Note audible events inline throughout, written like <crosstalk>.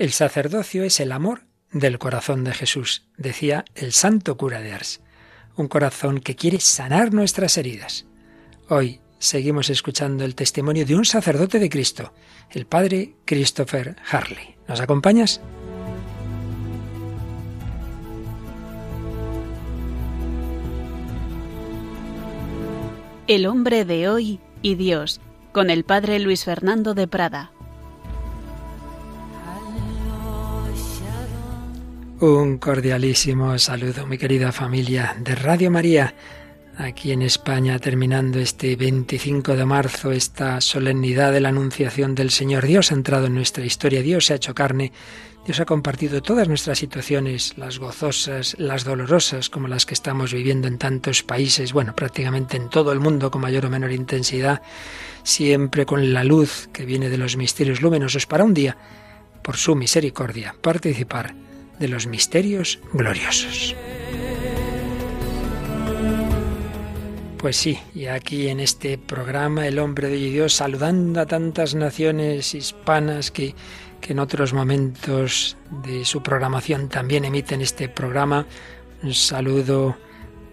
El sacerdocio es el amor del corazón de Jesús, decía el santo cura de Ars. Un corazón que quiere sanar nuestras heridas. Hoy seguimos escuchando el testimonio de un sacerdote de Cristo, el padre Christopher Harley. ¿Nos acompañas? El hombre de hoy y Dios, con el padre Luis Fernando de Prada. Un cordialísimo saludo, mi querida familia de Radio María, aquí en España, terminando este 25 de marzo, esta solemnidad de la Anunciación del Señor. Dios ha entrado en nuestra historia, Dios se ha hecho carne, Dios ha compartido todas nuestras situaciones, las gozosas, las dolorosas, como las que estamos viviendo en tantos países, bueno, prácticamente en todo el mundo con mayor o menor intensidad, siempre con la luz que viene de los misterios luminosos para un día, por su misericordia, participar de los misterios gloriosos. Pues sí, y aquí en este programa El hombre de Dios saludando a tantas naciones hispanas que, que en otros momentos de su programación también emiten este programa. Un saludo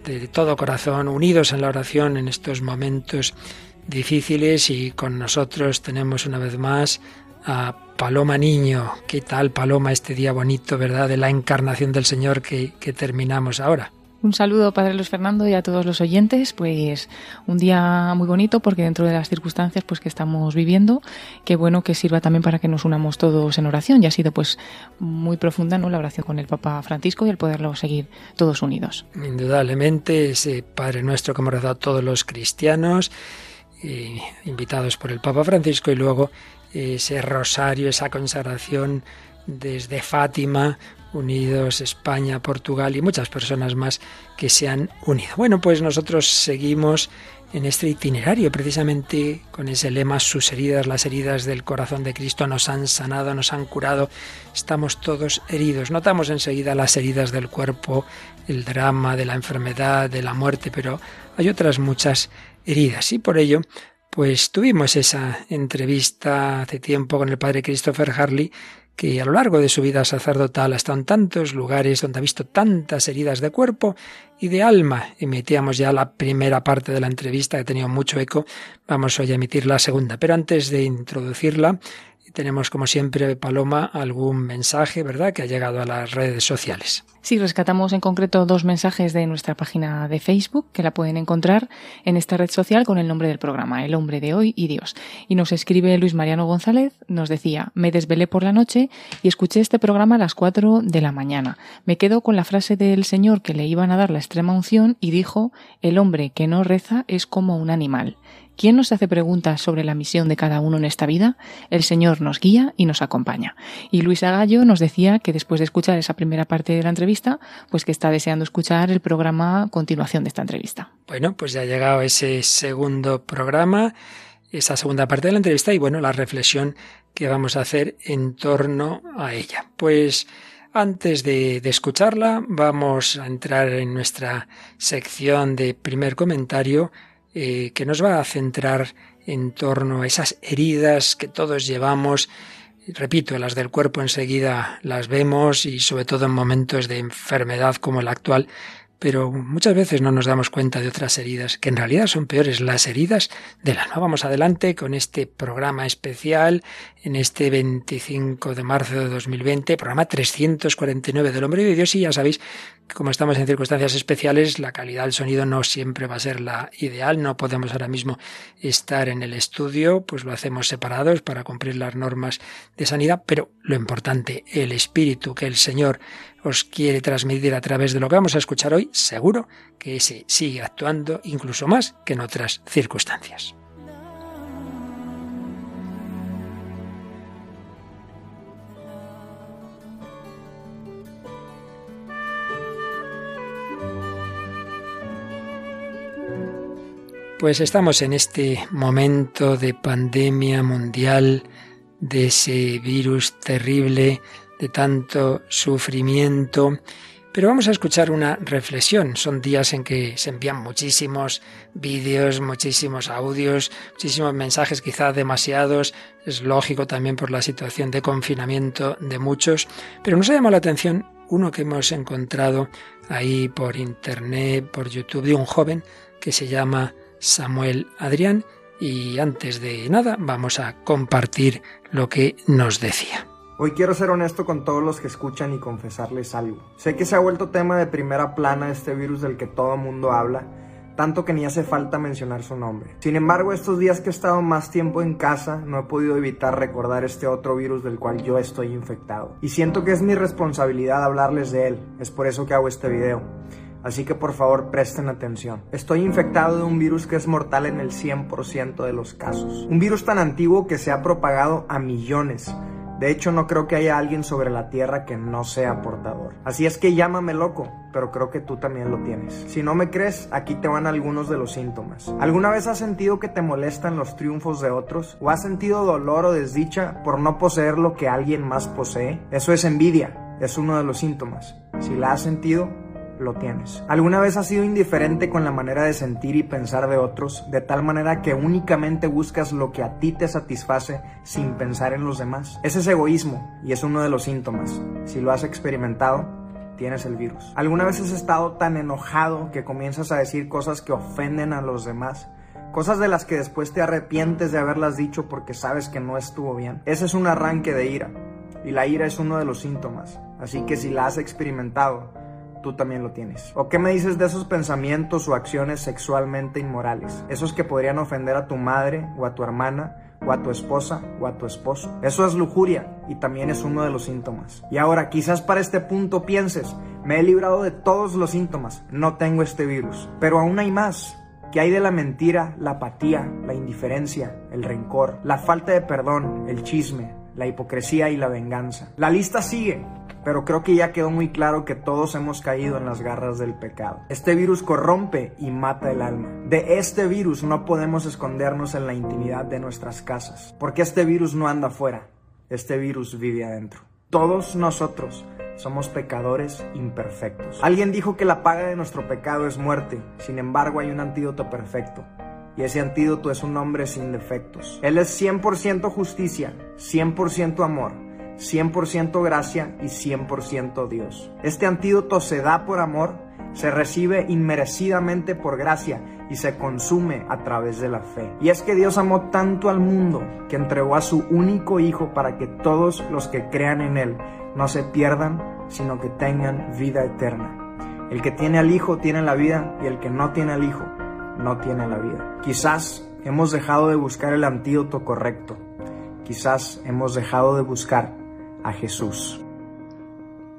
de todo corazón, unidos en la oración en estos momentos difíciles y con nosotros tenemos una vez más a Paloma Niño. ¿Qué tal, Paloma, este día bonito, verdad, de la encarnación del Señor que, que terminamos ahora? Un saludo, Padre Luis Fernando, y a todos los oyentes. Pues un día muy bonito porque dentro de las circunstancias pues que estamos viviendo, qué bueno que sirva también para que nos unamos todos en oración. Ya ha sido pues muy profunda ¿no? la oración con el Papa Francisco y el poderlo seguir todos unidos. Indudablemente, ese Padre Nuestro que hemos rezado todos los cristianos, eh, invitados por el Papa Francisco, y luego ese rosario, esa consagración desde Fátima, unidos España, Portugal y muchas personas más que se han unido. Bueno, pues nosotros seguimos en este itinerario, precisamente con ese lema, sus heridas, las heridas del corazón de Cristo nos han sanado, nos han curado, estamos todos heridos. Notamos enseguida las heridas del cuerpo, el drama de la enfermedad, de la muerte, pero hay otras muchas heridas y por ello pues tuvimos esa entrevista hace tiempo con el padre Christopher Harley, que a lo largo de su vida sacerdotal ha estado en tantos lugares donde ha visto tantas heridas de cuerpo y de alma. Emitíamos ya la primera parte de la entrevista que ha tenido mucho eco. Vamos hoy a emitir la segunda. Pero antes de introducirla, tenemos, como siempre, Paloma, algún mensaje, ¿verdad?, que ha llegado a las redes sociales. Sí, rescatamos en concreto dos mensajes de nuestra página de Facebook, que la pueden encontrar en esta red social con el nombre del programa, El hombre de hoy y Dios. Y nos escribe Luis Mariano González, nos decía, me desvelé por la noche y escuché este programa a las cuatro de la mañana. Me quedo con la frase del Señor que le iban a dar la extrema unción y dijo, el hombre que no reza es como un animal. ¿Quién nos hace preguntas sobre la misión de cada uno en esta vida? El Señor nos guía y nos acompaña. Y Luisa Gallo nos decía que después de escuchar esa primera parte de la entrevista, pues que está deseando escuchar el programa continuación de esta entrevista. Bueno, pues ya ha llegado ese segundo programa, esa segunda parte de la entrevista y bueno, la reflexión que vamos a hacer en torno a ella. Pues antes de, escucharla, vamos a entrar en nuestra sección de primer comentario eh, que nos va a centrar en torno a esas heridas que todos llevamos. Repito, las del cuerpo enseguida las vemos y sobre todo en momentos de enfermedad como el actual, pero muchas veces no nos damos cuenta de otras heridas, que en realidad son peores, las heridas del alma. Vamos adelante con este programa especial en este 25 de marzo de 2020, programa 349 del Hombre de Dios y ya sabéis que como estamos en circunstancias especiales, la calidad del sonido no siempre va a ser la ideal, no podemos ahora mismo estar en el estudio, pues lo hacemos separados para cumplir las normas de sanidad, pero lo importante, el espíritu que el Señor os quiere transmitir a través de lo que vamos a escuchar hoy, seguro que ese sigue actuando incluso más que en otras circunstancias. Pues estamos en este momento de pandemia mundial, de ese virus terrible, de tanto sufrimiento, Pero vamos a escuchar una reflexión. Son días en que se envían muchísimos vídeos, muchísimos audios, muchísimos mensajes, quizás demasiados. Es lógico también por la situación de confinamiento de muchos. Pero nos ha llamado la atención uno que hemos encontrado ahí por internet, por YouTube, de un joven que se llama Samuel Adrián. Y antes de nada, vamos a compartir lo que nos decía. Hoy quiero ser honesto con todos los que escuchan y confesarles algo. Sé que se ha vuelto tema de primera plana este virus del que todo mundo habla, tanto que ni hace falta mencionar su nombre. Sin embargo, estos días que he estado más tiempo en casa, no he podido evitar recordar este otro virus del cual yo estoy infectado. Y siento que es mi responsabilidad hablarles de él, es por eso que hago este video. Así que por favor presten atención. Estoy infectado de un virus que es mortal en el 100% de los casos. Un virus tan antiguo que se ha propagado a millones de hecho, no creo que haya alguien sobre la Tierra que no sea portador. Así es que llámame loco, pero creo que tú también lo tienes. Si no me crees, aquí te van algunos de los síntomas. ¿Alguna vez has sentido que te molestan los triunfos de otros? ¿O has sentido dolor o desdicha por no poseer lo que alguien más posee? Eso es envidia, es uno de los síntomas. Si la has sentido, lo tienes. ¿Alguna vez has sido indiferente con la manera de sentir y pensar de otros, de tal manera que únicamente buscas lo que a ti te satisface sin pensar en los demás? Ese es egoísmo y es uno de los síntomas. Si lo has experimentado, tienes el virus. ¿Alguna vez has estado tan enojado que comienzas a decir cosas que ofenden a los demás? Cosas de las que después te arrepientes de haberlas dicho porque sabes que no estuvo bien. Ese es un arranque de ira. Y la ira es uno de los síntomas. Así que si la has experimentado, también lo tienes. ¿O qué me dices de esos pensamientos o acciones sexualmente inmorales? Esos que podrían ofender a tu madre o a tu hermana o a tu esposa o a tu esposo. Eso es lujuria y también es uno de los síntomas. Y ahora, quizás para este punto pienses, me he librado de todos los síntomas, no tengo este virus. Pero aún hay más. ¿Qué hay de la mentira, la apatía, la indiferencia, el rencor, la falta de perdón, el chisme, la hipocresía y la venganza? La lista sigue pero creo que ya quedó muy claro que todos hemos caído en las garras del pecado. Este virus corrompe y mata el alma. De este virus no podemos escondernos en la intimidad de nuestras casas, porque este virus no anda afuera, este virus vive adentro. Todos nosotros somos pecadores imperfectos. Alguien dijo que la paga de nuestro pecado es muerte, sin embargo hay un antídoto perfecto. Y ese antídoto es un hombre sin defectos. Él es 100% justicia, 100% amor, 100% gracia y 100% Dios. Este antídoto se da por amor, se recibe inmerecidamente por gracia y se consume a través de la fe. Y es que Dios amó tanto al mundo que entregó a su único Hijo para que todos los que crean en Él no se pierdan, sino que tengan vida eterna. El que tiene al Hijo tiene la vida y el que no tiene al Hijo no tiene la vida. Quizás hemos dejado de buscar el antídoto correcto. Quizás hemos dejado de buscar a Jesús.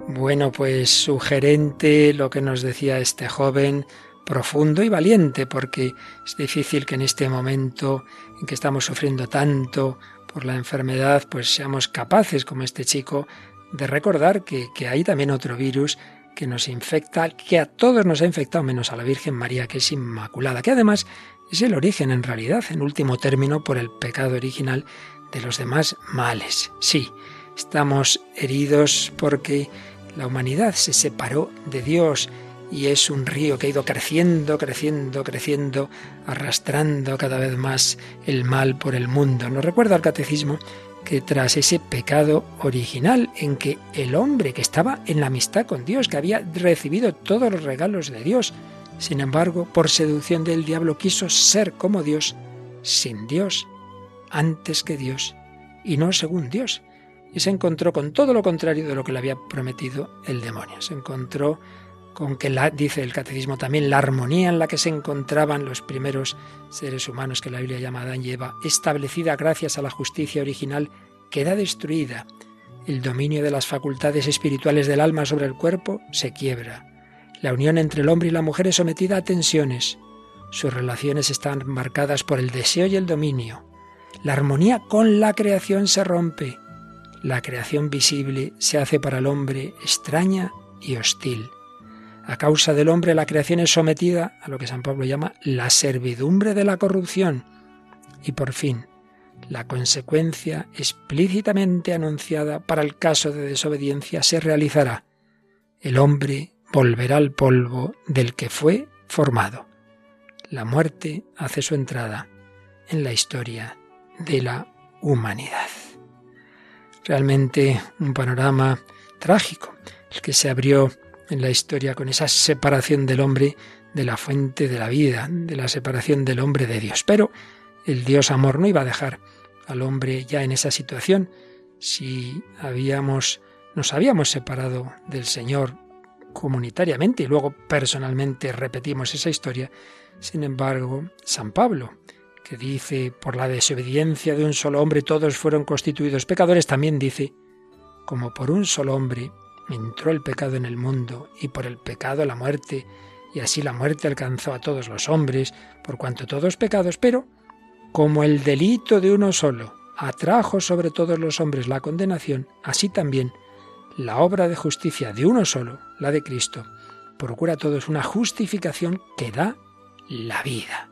Bueno, pues sugerente lo que nos decía este joven, profundo y valiente, porque es difícil que en este momento en que estamos sufriendo tanto por la enfermedad, pues seamos capaces, como este chico, de recordar que, que hay también otro virus que nos infecta, que a todos nos ha infectado, menos a la Virgen María, que es inmaculada, que además es el origen en realidad, en último término, por el pecado original de los demás males. Sí, Estamos heridos porque la humanidad se separó de Dios y es un río que ha ido creciendo, creciendo, creciendo, arrastrando cada vez más el mal por el mundo. Nos recuerda el catecismo que tras ese pecado original en que el hombre que estaba en la amistad con Dios, que había recibido todos los regalos de Dios, sin embargo, por seducción del diablo quiso ser como Dios, sin Dios, antes que Dios, y no según Dios, y se encontró con todo lo contrario de lo que le había prometido el demonio. Se encontró con que, la, dice el catecismo también, la armonía en la que se encontraban los primeros seres humanos que la Biblia llama Adán y Eva, establecida gracias a la justicia original, queda destruida. El dominio de las facultades espirituales del alma sobre el cuerpo se quiebra. La unión entre el hombre y la mujer es sometida a tensiones. Sus relaciones están marcadas por el deseo y el dominio. La armonía con la creación se rompe la creación visible se hace para el hombre extraña y hostil. A causa del hombre la creación es sometida a lo que San Pablo llama la servidumbre de la corrupción. Y por fin, la consecuencia explícitamente anunciada para el caso de desobediencia se realizará. El hombre volverá al polvo del que fue formado. La muerte hace su entrada en la historia de la humanidad. Realmente un panorama trágico, el que se abrió en la historia con esa separación del hombre de la fuente de la vida, de la separación del hombre de Dios. Pero el Dios amor no iba a dejar al hombre ya en esa situación. Si habíamos, nos habíamos separado del Señor comunitariamente y luego personalmente repetimos esa historia, sin embargo, San Pablo, que dice, por la desobediencia de un solo hombre todos fueron constituidos pecadores, también dice, como por un solo hombre entró el pecado en el mundo y por el pecado la muerte, y así la muerte alcanzó a todos los hombres, por cuanto todos pecados, pero como el delito de uno solo atrajo sobre todos los hombres la condenación, así también la obra de justicia de uno solo, la de Cristo, procura a todos una justificación que da la vida.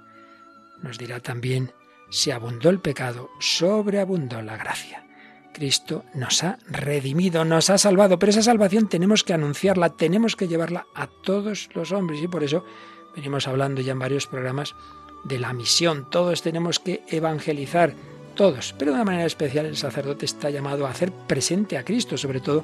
Nos dirá también, si abundó el pecado, sobreabundó la gracia. Cristo nos ha redimido, nos ha salvado, pero esa salvación tenemos que anunciarla, tenemos que llevarla a todos los hombres y por eso venimos hablando ya en varios programas de la misión. Todos tenemos que evangelizar, todos, pero de una manera especial el sacerdote está llamado a hacer presente a Cristo, sobre todo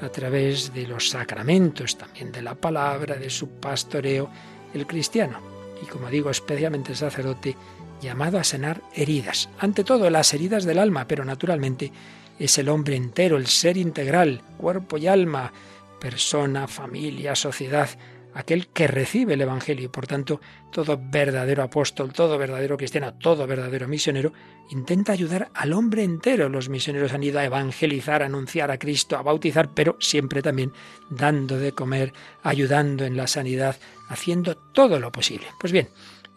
a través de los sacramentos, también de la palabra, de su pastoreo, el cristiano. Y como digo, especialmente el sacerdote llamado a sanar heridas, ante todo las heridas del alma, pero naturalmente es el hombre entero, el ser integral, cuerpo y alma, persona, familia, sociedad, aquel que recibe el Evangelio. Y por tanto, todo verdadero apóstol, todo verdadero cristiano, todo verdadero misionero, intenta ayudar al hombre entero. Los misioneros han ido a evangelizar, a anunciar a Cristo, a bautizar, pero siempre también dando de comer, ayudando en la sanidad, haciendo todo lo posible. Pues bien,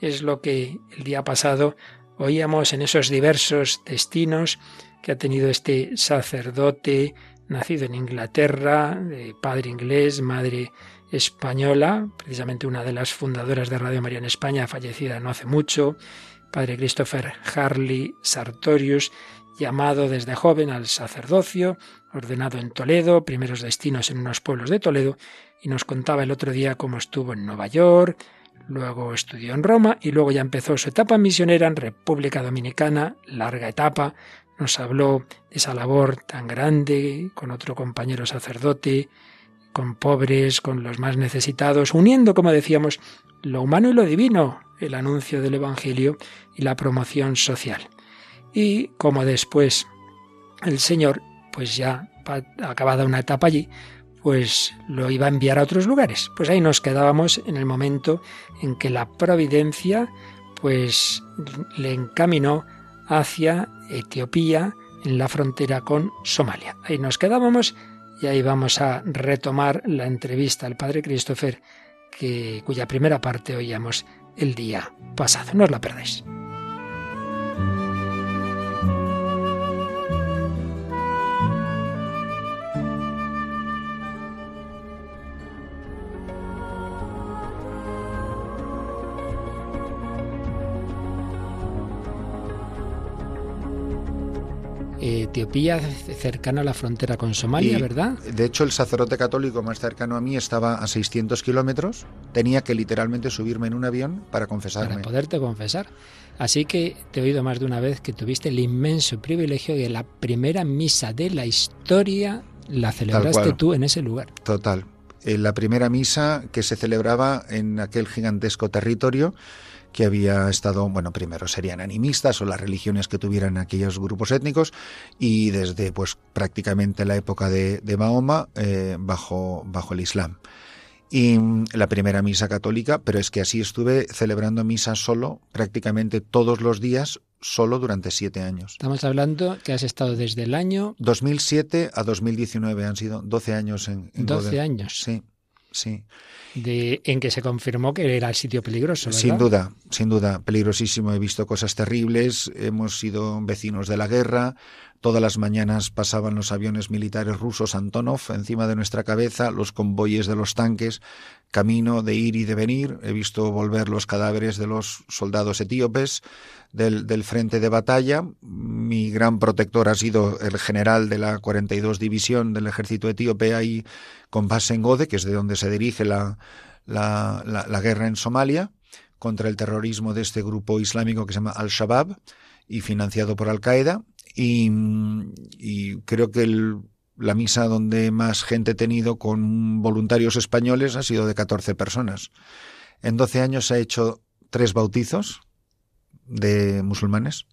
es lo que el día pasado oíamos en esos diversos destinos que ha tenido este sacerdote nacido en Inglaterra, de padre inglés, madre española, precisamente una de las fundadoras de Radio María en España, fallecida no hace mucho, padre Christopher Harley Sartorius, llamado desde joven al sacerdocio, ordenado en Toledo, primeros destinos en unos pueblos de Toledo, y nos contaba el otro día cómo estuvo en Nueva York, luego estudió en Roma y luego ya empezó su etapa misionera en República Dominicana, larga etapa, nos habló de esa labor tan grande con otro compañero sacerdote, con pobres, con los más necesitados, uniendo, como decíamos, lo humano y lo divino, el anuncio del Evangelio y la promoción social. Y como después el Señor, pues ya acabada una etapa allí, pues lo iba a enviar a otros lugares. Pues ahí nos quedábamos en el momento en que la providencia pues le encaminó hacia Etiopía en la frontera con Somalia. Ahí nos quedábamos y ahí vamos a retomar la entrevista al padre Christopher, cuya primera parte oíamos el día pasado. No os la perdáis. Etiopía cercana a la frontera con Somalia, ¿verdad? De hecho, el sacerdote católico más cercano a mí estaba a 600 kilómetros. Tenía que literalmente subirme en un avión para confesarme. Para poderte confesar. Así que te he oído más de una vez que tuviste el inmenso privilegio de la primera misa de la historia la celebraste tú en ese lugar. Total. Eh, la primera misa que se celebraba en aquel gigantesco territorio que había estado, bueno, primero serían animistas o las religiones que tuvieran aquellos grupos étnicos y desde pues prácticamente la época de, Mahoma eh, bajo, bajo el Islam. Y mm, la primera misa católica, pero es que así estuve celebrando misa solo prácticamente todos los días, solo durante siete años. Estamos hablando que has estado desde el año... 2007 a 2019, han sido 12 años en... en 12 años. Sí, sí de, en que se confirmó que era el sitio peligroso. Sin duda, sin duda, peligrosísimo. He visto cosas terribles, hemos sido vecinos de la guerra, Todas las mañanas pasaban los aviones militares rusos Antonov encima de nuestra cabeza, los convoyes de los tanques, camino de ir y de venir. He visto volver los cadáveres de los soldados etíopes del, frente de batalla. Mi gran protector ha sido el general de la 42 División del ejército etíope ahí con base en Gode, que es de donde se dirige la, la, la, la guerra en Somalia contra el terrorismo de este grupo islámico que se llama Al-Shabaab y financiado por Al-Qaeda y, y creo que el, la misa donde más gente he tenido con voluntarios españoles ha sido de 14 personas. En 12 años se ha hecho tres bautizos de musulmanes.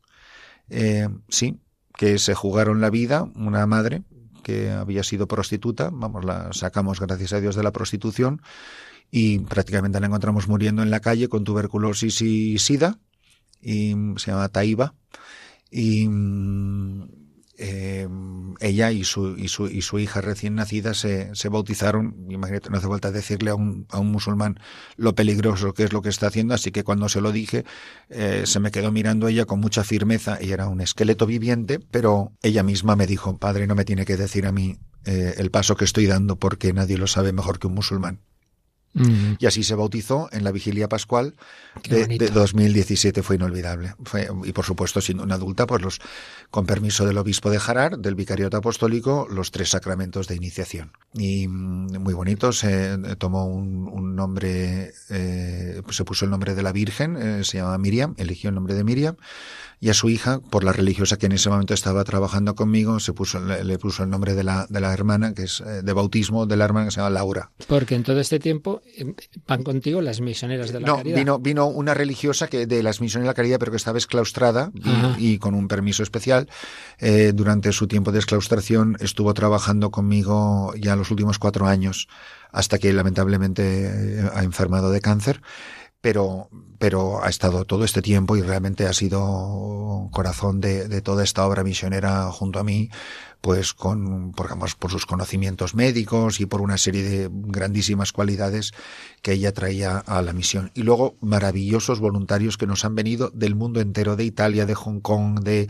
Eh, sí, que se jugaron la vida, una madre que había sido prostituta, vamos, la sacamos gracias a Dios de la prostitución y prácticamente la encontramos muriendo en la calle con tuberculosis y sida y se llama Taiba y eh, ella y su, y, su, y su hija recién nacida se, se bautizaron. Imagínate, no hace falta decirle a un, a un musulmán lo peligroso que es lo que está haciendo, así que cuando se lo dije, eh, se me quedó mirando ella con mucha firmeza. y era un esqueleto viviente, pero ella misma me dijo, padre, no me tiene que decir a mí eh, el paso que estoy dando porque nadie lo sabe mejor que un musulmán. Mm. Y así se bautizó en la vigilia pascual de, de, 2017. Fue inolvidable. Fue, y por supuesto, siendo una adulta, pues los, con permiso del obispo de Jarar, del vicariato apostólico, los tres sacramentos de iniciación. Y mm, muy bonitos. Eh, tomó un, un nombre, eh, pues se puso el nombre de la Virgen, eh, se llama Miriam, eligió el nombre de Miriam y a su hija, por la religiosa que en ese momento estaba trabajando conmigo, se puso, le, le puso el nombre de la, de la hermana, que es eh, de bautismo de la hermana que se llama Laura. Porque en todo este tiempo eh, van contigo las misioneras de la no, caridad. Vino, vino una religiosa que de las misiones de la caridad, pero que estaba exclaustrada y, y, con un permiso especial. Eh, durante su tiempo de exclaustración estuvo trabajando conmigo ya los últimos cuatro años, hasta que lamentablemente ha enfermado de cáncer pero, pero ha estado todo este tiempo y realmente ha sido corazón de, de toda esta obra misionera junto a mí, pues con, por, digamos, por sus conocimientos médicos y por una serie de grandísimas cualidades que ella traía a la misión. Y luego maravillosos voluntarios que nos han venido del mundo entero, de Italia, de Hong Kong, de,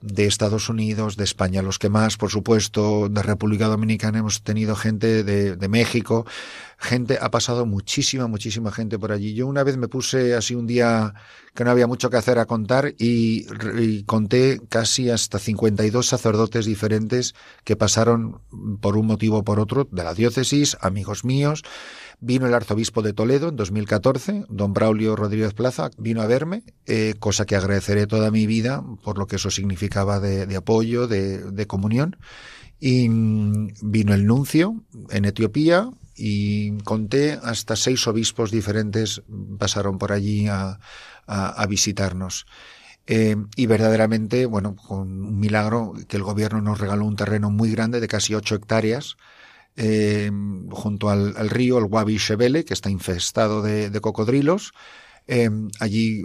de Estados Unidos, de España, los que más, por supuesto, de República Dominicana hemos tenido gente de, de México, gente, ha pasado muchísima, muchísima gente por allí. Yo una vez me puse así un día que no había mucho que hacer a contar y, y conté casi hasta 52 sacerdotes diferentes que pasaron por un motivo o por otro de la diócesis, amigos míos. Vino el arzobispo de Toledo en 2014, don Braulio Rodríguez Plaza, vino a verme, eh, cosa que agradeceré toda mi vida por lo que eso significaba de, apoyo, de, comunión. Y mm, vino el nuncio en Etiopía, y conté hasta seis obispos diferentes pasaron por allí a visitarnos. Eh, y verdaderamente, bueno, con un milagro que el gobierno nos regaló un terreno muy grande de casi ocho hectáreas eh, junto al, al, río, el Wabi Shebele, que está infestado de, de cocodrilos. Eh, allí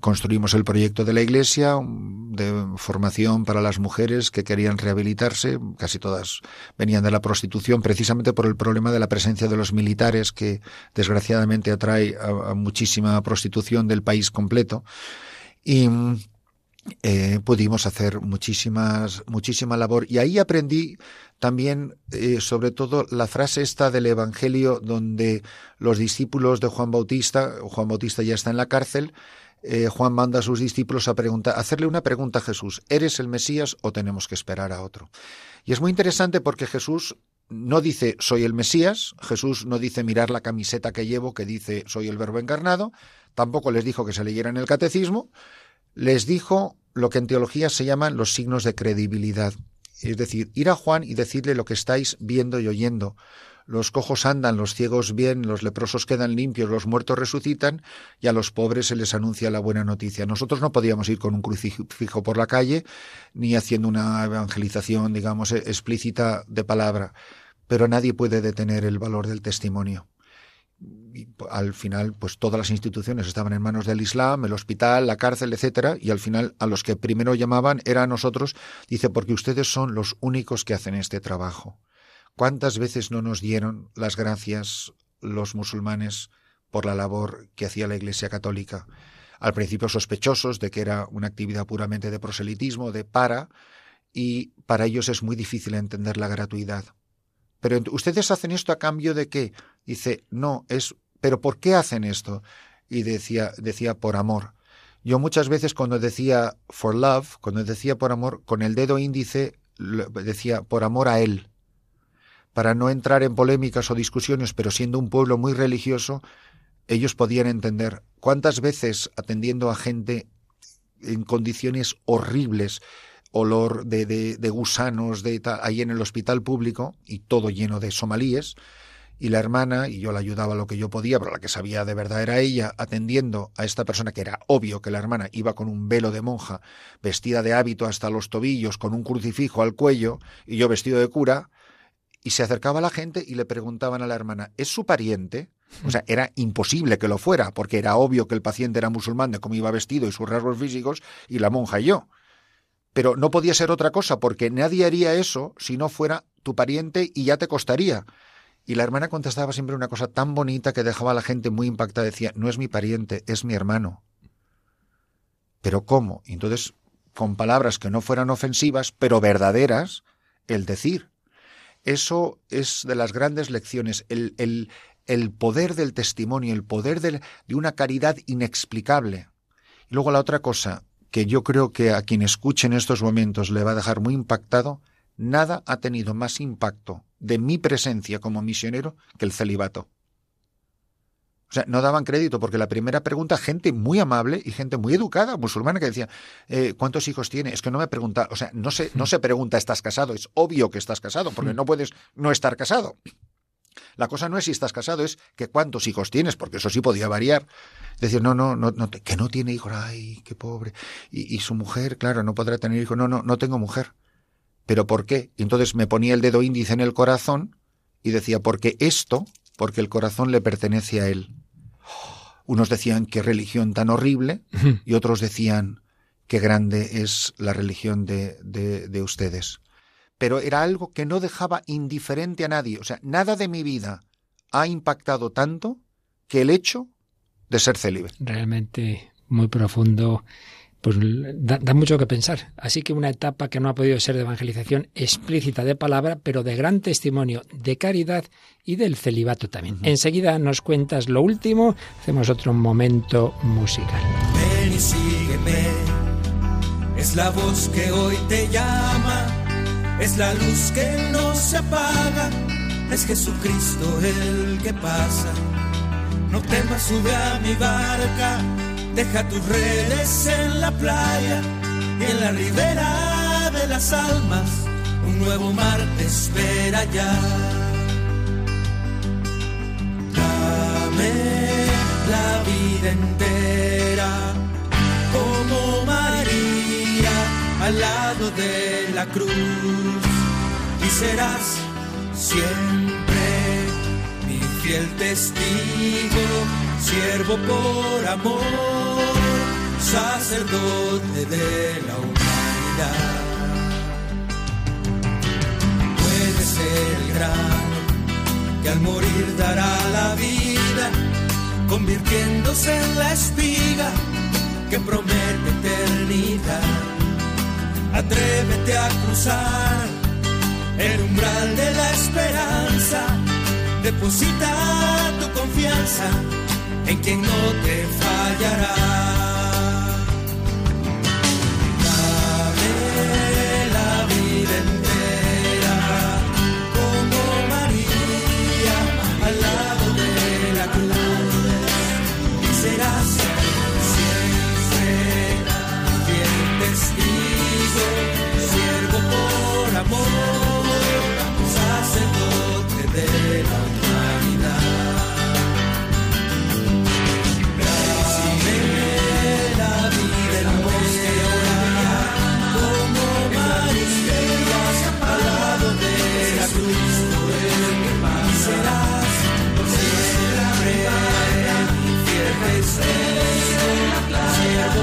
construimos el proyecto de la iglesia de formación para las mujeres que querían rehabilitarse. Casi todas venían de la prostitución, precisamente por el problema de la presencia de los militares que desgraciadamente atrae a, a muchísima prostitución del país completo. Y eh, pudimos hacer muchísimas, muchísima labor. Y ahí aprendí también, eh, sobre todo, la frase esta del Evangelio donde los discípulos de Juan Bautista, Juan Bautista ya está en la cárcel, eh, Juan manda a sus discípulos a preguntar, hacerle una pregunta a Jesús, ¿eres el Mesías o tenemos que esperar a otro? Y es muy interesante porque Jesús no dice soy el Mesías, Jesús no dice mirar la camiseta que llevo que dice soy el verbo encarnado, tampoco les dijo que se leyeran el catecismo, les dijo lo que en teología se llaman los signos de credibilidad. Es decir, ir a Juan y decirle lo que estáis viendo y oyendo. Los cojos andan, los ciegos bien, los leprosos quedan limpios, los muertos resucitan y a los pobres se les anuncia la buena noticia. Nosotros no podíamos ir con un crucifijo por la calle ni haciendo una evangelización, digamos, explícita de palabra, pero nadie puede detener el valor del testimonio al final, pues todas las instituciones estaban en manos del Islam, el hospital, la cárcel, etcétera, y al final a los que primero llamaban era a nosotros, dice, porque ustedes son los únicos que hacen este trabajo. ¿Cuántas veces no nos dieron las gracias los musulmanes por la labor que hacía la Iglesia Católica? Al principio sospechosos de que era una actividad puramente de proselitismo, de para, y para ellos es muy difícil entender la gratuidad. Pero ustedes hacen esto a cambio de qué? Dice, no, es, pero ¿por qué hacen esto? Y decía, decía por amor. Yo muchas veces cuando decía for love, cuando decía por amor, con el dedo índice decía por amor a él. Para no entrar en polémicas o discusiones, pero siendo un pueblo muy religioso, ellos podían entender cuántas veces atendiendo a gente en condiciones horribles, olor de, de, gusanos de, ahí en el hospital público y todo lleno de somalíes. Y la hermana, y yo la ayudaba lo que yo podía, pero la que sabía de verdad era ella, atendiendo a esta persona que era obvio que la hermana iba con un velo de monja, vestida de hábito hasta los tobillos, con un crucifijo al cuello, y yo vestido de cura, y se acercaba a la gente y le preguntaban a la hermana, ¿es su pariente? O sea, era imposible que lo fuera, porque era obvio que el paciente era musulmán de cómo iba vestido y sus rasgos físicos, y la monja y yo. Pero no podía ser otra cosa, porque nadie haría eso si no fuera tu pariente y ya te costaría. Y la hermana contestaba siempre una cosa tan bonita que dejaba a la gente muy impactada. Decía, no es mi pariente, es mi hermano. Pero ¿cómo? Entonces, con palabras que no fueran ofensivas, pero verdaderas, el decir. Eso es de las grandes lecciones, el, el, el poder del testimonio, el poder de, de una caridad inexplicable. Y luego la otra cosa, que yo creo que a quien escuche en estos momentos le va a dejar muy impactado, nada ha tenido más impacto de mi presencia como misionero que el celibato. O sea, no daban crédito porque la primera pregunta, gente muy amable y gente muy educada, musulmana, que decía, eh, ¿cuántos hijos tiene? Es que no me pregunta, o sea, no se, no se pregunta, ¿estás casado? Es obvio que estás casado, porque no puedes no estar casado. La cosa no es si estás casado, es que cuántos hijos tienes, porque eso sí podía variar. Decir, no, no, no, no que no tiene hijos, ay, qué pobre. Y, y, su mujer, claro, no podrá tener hijos. No, no, no tengo mujer. ¿Pero por qué? Entonces me ponía el dedo índice en el corazón y decía, porque esto, porque el corazón le pertenece a él. Unos decían, qué religión tan horrible, y otros decían, qué grande es la religión de, de, de ustedes pero era algo que no dejaba indiferente a nadie. O sea, nada de mi vida ha impactado tanto que el hecho de ser célibe. Realmente muy profundo, pues da, da, mucho que pensar. Así que una etapa que no ha podido ser de evangelización explícita de palabra, pero de gran testimonio de caridad y del celibato también. Uh -huh. Enseguida nos cuentas lo último, hacemos otro momento musical. Ven y sígueme, es la voz que hoy te llama es la luz que no se apaga, es Jesucristo el que pasa. No temas, sube a mi barca, deja tus redes en la playa y en la ribera de las almas un nuevo mar te espera ya. Dame la vida entera al lado de la cruz y serás siempre mi fiel testigo, siervo por amor, sacerdote de la humanidad. Puede ser el grano que al morir dará la vida, convirtiéndose en la espiga que promete eternidad atrévete a cruzar el umbral de la esperanza. Deposita tu confianza en quien no te fallará.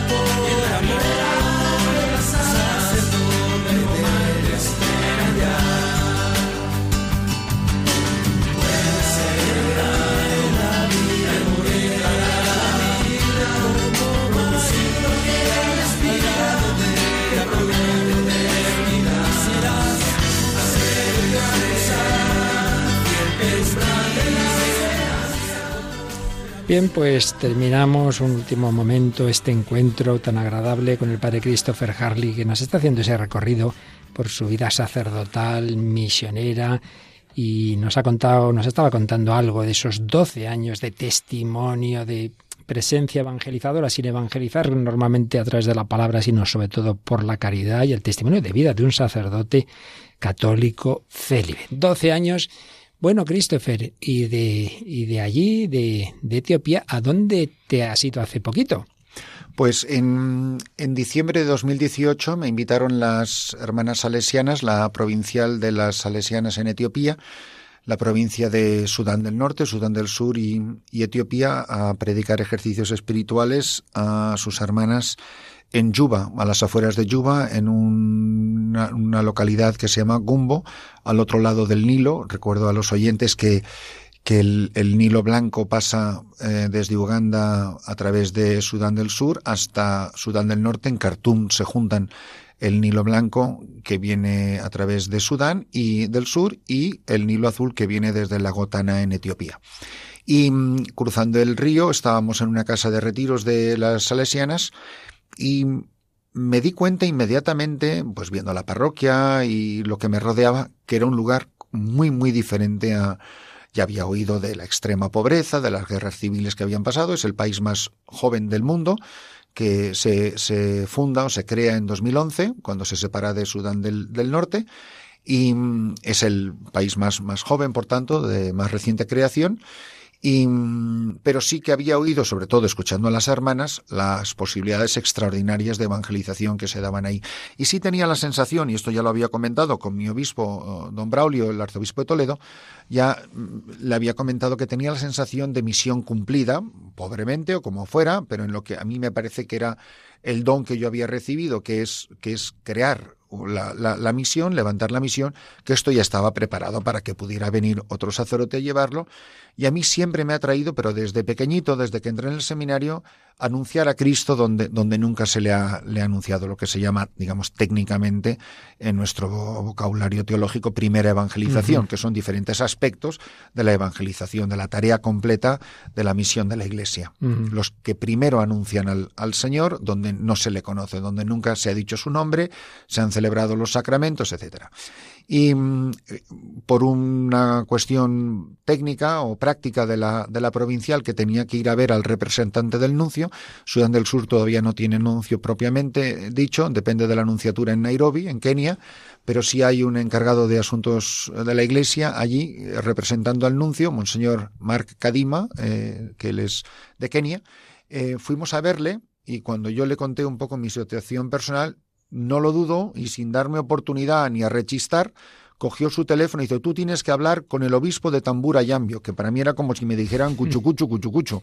people. Bien, pues terminamos un último momento este encuentro tan agradable con el padre Christopher Harley que nos está haciendo ese recorrido por su vida sacerdotal, misionera y nos ha contado, nos estaba contando algo de esos 12 años de testimonio, de presencia evangelizadora, sin evangelizar normalmente a través de la palabra, sino sobre todo por la caridad y el testimonio de vida de un sacerdote católico célibe. 12 años bueno, Christopher, y de, y de allí, de, de Etiopía, ¿a dónde te has ido hace poquito? Pues en, en, diciembre de 2018 me invitaron las hermanas salesianas, la provincial de las salesianas en Etiopía, la provincia de Sudán del Norte, Sudán del Sur y, y Etiopía, a predicar ejercicios espirituales a sus hermanas en Yuba, a las afueras de Yuba, en una, localidad que se llama Gumbo, al otro lado del Nilo. Recuerdo a los oyentes que, que el, Nilo Blanco pasa eh, desde Uganda a través de Sudán del Sur hasta Sudán del Norte. En Khartoum se juntan el Nilo Blanco que viene a través de Sudán y del sur y el Nilo Azul que viene desde la Gotana en Etiopía. Y mm, cruzando el río estábamos en una casa de retiros de las salesianas y me di cuenta inmediatamente, pues viendo la parroquia y lo que me rodeaba, que era un lugar muy, muy diferente a... Ya había oído de la extrema pobreza, de las guerras civiles que habían pasado, es el país más joven del mundo, que se, se funda o se crea en 2011, cuando se separa de Sudán del, del Norte, y mm, es el país más, más joven, por tanto, de más reciente creación, y, pero sí que había oído, sobre todo escuchando a las hermanas, las posibilidades extraordinarias de evangelización que se daban ahí. Y sí tenía la sensación, y esto ya lo había comentado con mi obispo, don Braulio, el arzobispo de Toledo, ya mm, le había comentado que tenía la sensación de misión cumplida, pobremente o como fuera, pero en lo que a mí me parece que era el don que yo había recibido, que es, que es crear la, la, misión, levantar la misión, que esto ya estaba preparado para que pudiera venir otro sacerdote a llevarlo. Y a mí siempre me ha traído, pero desde pequeñito, desde que entré en el seminario, anunciar a Cristo donde, donde nunca se le ha, le ha anunciado, lo que se llama, digamos, técnicamente en nuestro vocabulario teológico, primera evangelización, que son diferentes aspectos de la evangelización, de la tarea completa de la misión de la Iglesia. Los que primero anuncian al, al Señor, donde no se le conoce, donde nunca se ha dicho su nombre, se han celebrado los sacramentos, etcétera. Y mm, por una cuestión técnica o práctica de la, de la provincial que tenía que ir a ver al representante del nuncio, Sudán del Sur todavía no tiene nuncio propiamente dicho, depende de la nunciatura en Nairobi, en Kenia, pero sí hay un encargado de asuntos de la Iglesia allí eh, representando al nuncio, Monseñor Mark Kadima, eh, que él es de Kenia. Eh, fuimos a verle y cuando yo le conté un poco mi situación personal, no lo dudo y sin darme oportunidad ni a rechistar, cogió su teléfono y dijo, tú tienes que hablar con el obispo de Tambura Yambio, que para mí era como si me dijeran <laughs> cuchucuchu, cuchucuchu,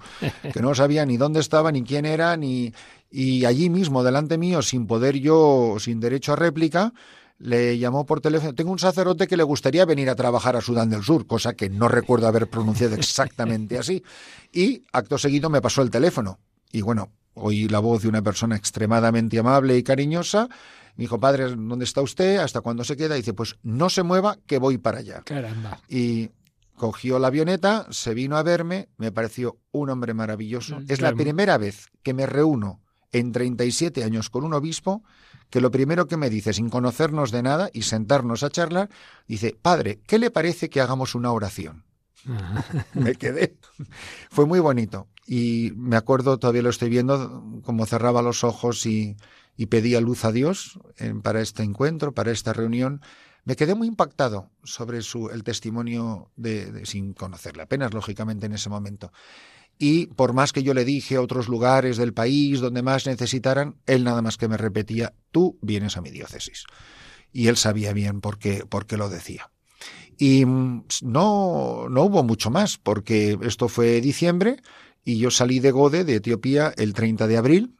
que no sabía ni dónde estaba, ni quién era, ni... Y allí mismo, delante mío, sin poder yo, sin derecho a réplica, le llamó por teléfono, tengo un sacerdote que le gustaría venir a trabajar a Sudán del Sur, cosa que no recuerdo haber pronunciado <laughs> exactamente así. Y acto seguido me pasó el teléfono. Y bueno, oí la voz de una persona extremadamente amable y cariñosa. Me dijo, padre, ¿dónde está usted? ¿Hasta cuándo se queda? Y dice, pues no se mueva, que voy para allá. Caramba. Y cogió la avioneta, se vino a verme, me pareció un hombre maravilloso. Mm, es la primera vez que me reúno en 37 años con un obispo que lo primero que me dice, sin conocernos de nada y sentarnos a charlar, dice, padre, ¿qué le parece que hagamos una oración? <laughs> me quedé. Fue muy bonito. Y me acuerdo, todavía lo estoy viendo, como cerraba los ojos y, pedía luz a Dios para este encuentro, para esta reunión. Me quedé muy impactado sobre su, el testimonio de, sin conocerle apenas, lógicamente, en ese momento. Y por más que yo le dije a otros lugares del país donde más necesitaran, él nada más que me repetía, tú vienes a mi diócesis. Y él sabía bien por qué, por qué lo decía. Y mm, no, no hubo mucho más, porque esto fue diciembre, y yo salí de Gode, de Etiopía, el 30 de abril,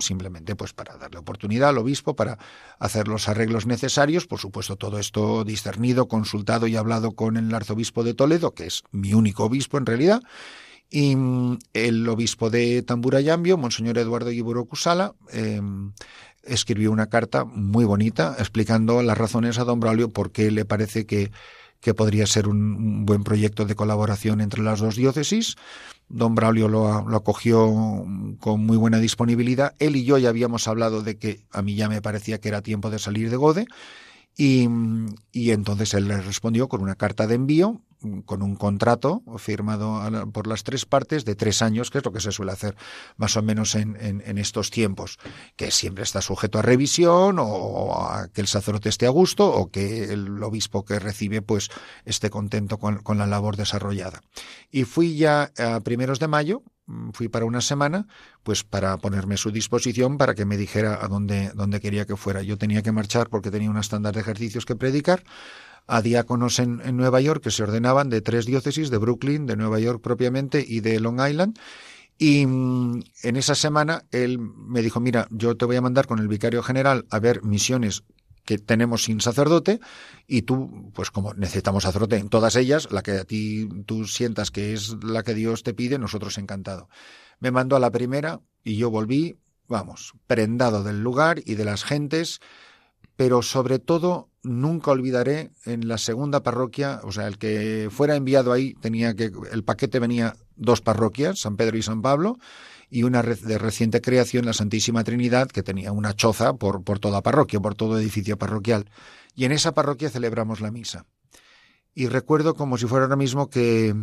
simplemente pues para darle oportunidad al obispo para hacer los arreglos necesarios, por supuesto todo esto discernido, consultado y hablado con el arzobispo de Toledo, que es mi único obispo en realidad, y mm, el obispo de Tamburayambio, Monseñor Eduardo Iburo Cusala, em, escribió una carta muy bonita explicando las razones a don Braulio por qué le parece que que podría ser un, buen proyecto de colaboración entre las dos diócesis. Don Braulio lo, lo, acogió con muy buena disponibilidad. Él y yo ya habíamos hablado de que a mí ya me parecía que era tiempo de salir de Gode. Y, y entonces él le respondió con una carta de envío con un contrato firmado por las tres partes de tres años, que es lo que se suele hacer más o menos en, estos tiempos, que siempre está sujeto a revisión o a que el sacerdote esté a gusto o que el obispo que recibe pues esté contento con, con la labor desarrollada. Y fui ya a primeros de mayo, fui para una semana, pues para ponerme a su disposición para que me dijera a dónde, dónde quería que fuera. Yo tenía que marchar porque tenía una estándar de ejercicios que predicar a diáconos en, Nueva York que se ordenaban de tres diócesis, de Brooklyn, de Nueva York propiamente y de Long Island. Y mm, en esa semana él me dijo, mira, yo te voy a mandar con el vicario general a ver misiones que tenemos sin sacerdote y tú, pues como necesitamos sacerdote en todas ellas, la que a ti tú sientas que es la que Dios te pide, nosotros encantado. Me mandó a la primera y yo volví, vamos, prendado del lugar y de las gentes, pero sobre todo nunca olvidaré en la segunda parroquia, o sea, el que fuera enviado ahí tenía que, el paquete venía dos parroquias, San Pedro y San Pablo, y una de reciente creación, la Santísima Trinidad, que tenía una choza por, por toda parroquia, por todo edificio parroquial. Y en esa parroquia celebramos la misa. Y recuerdo como si fuera ahora mismo que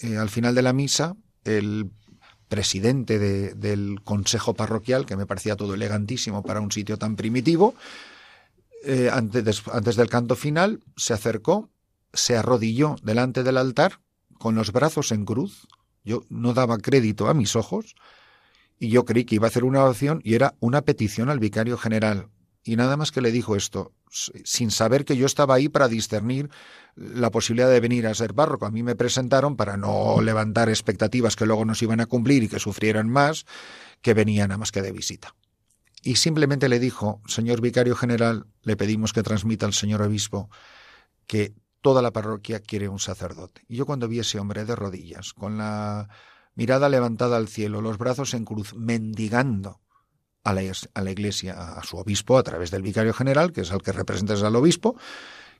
eh, al final de la misa, el presidente del consejo parroquial, que me parecía todo elegantísimo para un sitio tan primitivo, eh, antes, antes del canto final, se acercó, se arrodilló delante del altar con los brazos en cruz. Yo no daba crédito a mis ojos y yo creí que iba a hacer una oración y era una petición al vicario general. Y nada más que le dijo esto, sin saber que yo estaba ahí para discernir la posibilidad de venir a ser párroco. A mí me presentaron para no levantar expectativas que luego no se iban a cumplir y que sufrieran más, que venían nada más que de visita y simplemente le dijo, señor vicario general, le pedimos que transmita al señor obispo que toda la parroquia quiere un sacerdote. Y yo cuando vi ese hombre de rodillas, con la mirada levantada al cielo, los brazos en cruz, mendigando a la, a la iglesia, a su obispo, a través del vicario general, que es el que representa al obispo,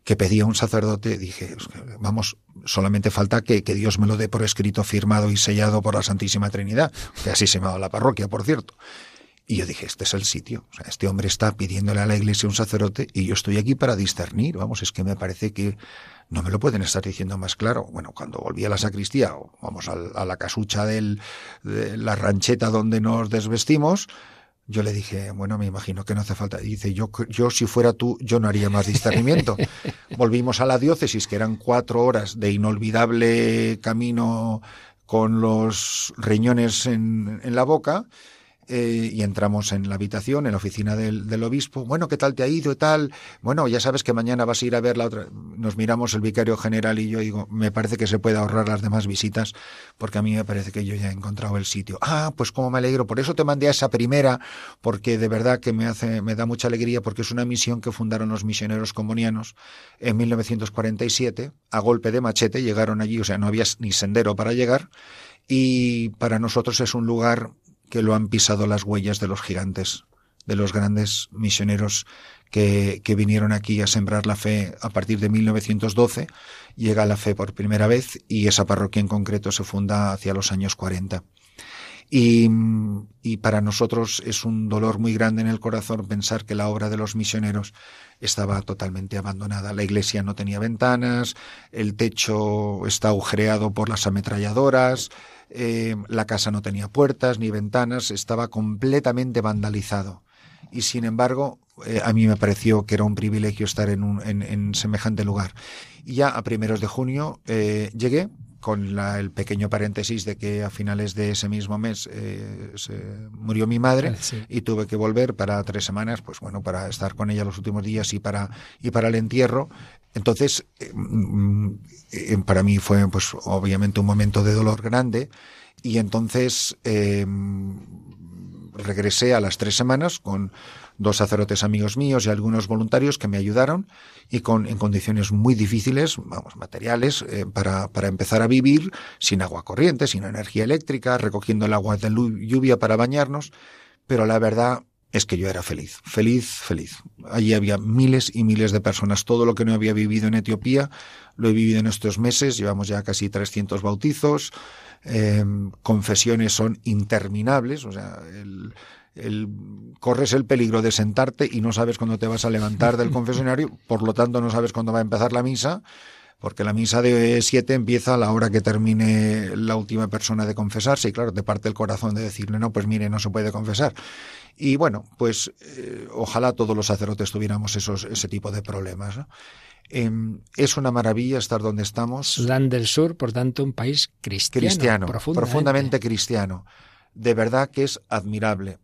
que pedía un sacerdote, dije, vamos, solamente falta que, que, Dios me lo dé por escrito, firmado y sellado por la Santísima Trinidad, que así se llamaba la parroquia, por cierto. Y yo dije, este es el sitio. O sea, este hombre está pidiéndole a la iglesia un sacerdote y yo estoy aquí para discernir. Vamos, es que me parece que no me lo pueden estar diciendo más claro. Bueno, cuando volví a la sacristía, o vamos a, la casucha del, de la rancheta donde nos desvestimos, yo le dije, bueno, me imagino que no hace falta. Y dice, yo, yo si fuera tú, yo no haría más discernimiento. <laughs> Volvimos a la diócesis, que eran cuatro horas de inolvidable camino con los riñones en, en la boca eh, y entramos en la habitación, en la oficina del, obispo. Bueno, ¿qué tal te ha ido tal? Bueno, ya sabes que mañana vas a ir a ver la otra. Nos miramos el vicario general y yo digo, me parece que se puede ahorrar las demás visitas porque a mí me parece que yo ya he encontrado el sitio. Ah, pues cómo me alegro. Por eso te mandé a esa primera porque de verdad que me hace, me da mucha alegría porque es una misión que fundaron los misioneros comunianos en 1947 a golpe de machete. Llegaron allí, o sea, no había ni sendero para llegar y para nosotros es un lugar que lo han pisado las huellas de los gigantes, de los grandes misioneros que, que, vinieron aquí a sembrar la fe a partir de 1912. Llega la fe por primera vez y esa parroquia en concreto se funda hacia los años 40. Y, para nosotros es un dolor muy grande en el corazón pensar que la obra de los misioneros estaba totalmente abandonada. La iglesia no tenía ventanas, el techo está agujereado por las ametralladoras, eh, la casa no tenía puertas ni ventanas, estaba completamente vandalizado. Y sin embargo, eh, a mí me pareció que era un privilegio estar en, un, en, semejante lugar. Y ya a primeros de junio eh, llegué, con la, el pequeño paréntesis de que a finales de ese mismo mes se murió mi madre y tuve que volver para tres semanas, pues bueno, para estar con ella los últimos días y para, y para el entierro. Entonces, eh, mm, eh, para mí fue, pues, obviamente un momento de dolor grande. Y entonces eh, regresé a las tres semanas con dos sacerdotes amigos míos y algunos voluntarios que me ayudaron y con en condiciones muy difíciles, vamos, materiales, para, para empezar a vivir sin agua corriente, sin energía eléctrica, recogiendo el agua de lluvia para bañarnos. Pero la verdad es que yo era feliz, feliz, feliz. Allí había miles y miles de personas. Todo lo que no había vivido en Etiopía lo he vivido en estos meses. Llevamos ya casi 300 bautizos. Em, confesiones son interminables. O sea, el, corres el peligro de sentarte y no sabes cuándo te vas a levantar del <laughs> confesionario. Por lo tanto, no sabes cuándo va a empezar la misa porque la misa de siete empieza a la hora que termine la última persona de confesarse y claro, te parte el corazón de decirle, no, pues mire, no se puede confesar. Y bueno, pues eh, ojalá todos los sacerdotes tuviéramos esos, ese tipo de problemas. Em, es una maravilla estar donde estamos. Sudán del Sur, por tanto, un país cristiano. Cristiano, profundamente cristiano. De verdad que es admirable.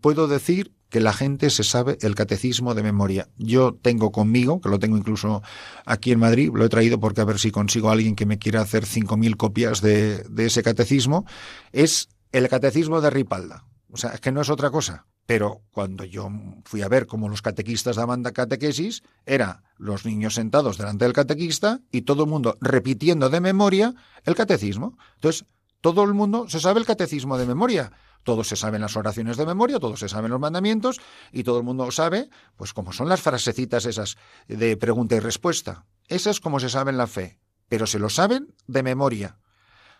Puedo decir que la gente se sabe el catecismo de memoria. Yo tengo conmigo, que lo tengo incluso aquí en Madrid, lo he traído porque a ver si consigo a alguien que me quiera hacer 5.000 copias de, de ese catecismo, es el catecismo de Ripalda. O sea, es que no es otra cosa. Pero cuando yo fui a ver cómo los catequistas daban catequesis, era los niños sentados delante del catequista y todo el mundo repitiendo de memoria el catecismo. Entonces, todo el mundo se sabe el catecismo de memoria. Todos se saben las oraciones de memoria, todos se saben los mandamientos y todo el mundo sabe, pues como son las frasecitas esas de pregunta y respuesta. Esas como se saben la fe, pero se lo saben de memoria.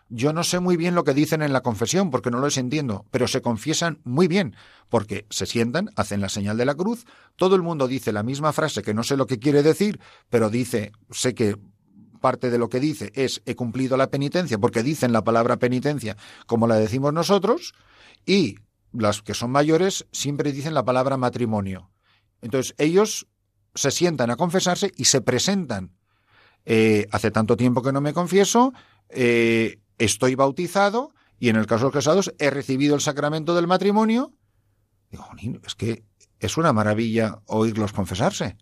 Yo no sé muy bien lo que dicen en la confesión porque no los entiendo, pero se confiesan muy bien porque se sientan, hacen la señal de la cruz, todo el mundo dice la misma frase que no sé lo que quiere decir, pero dice, sé que parte de lo que dice es he cumplido la penitencia porque dicen la palabra penitencia como la decimos nosotros, y las que son mayores siempre dicen la palabra matrimonio. Entonces ellos se sientan a confesarse y se presentan. Eh, hace tanto tiempo que no me confieso, eh, estoy bautizado y en el caso de los casados he recibido el sacramento del matrimonio. Digo, es que es una maravilla oírlos confesarse.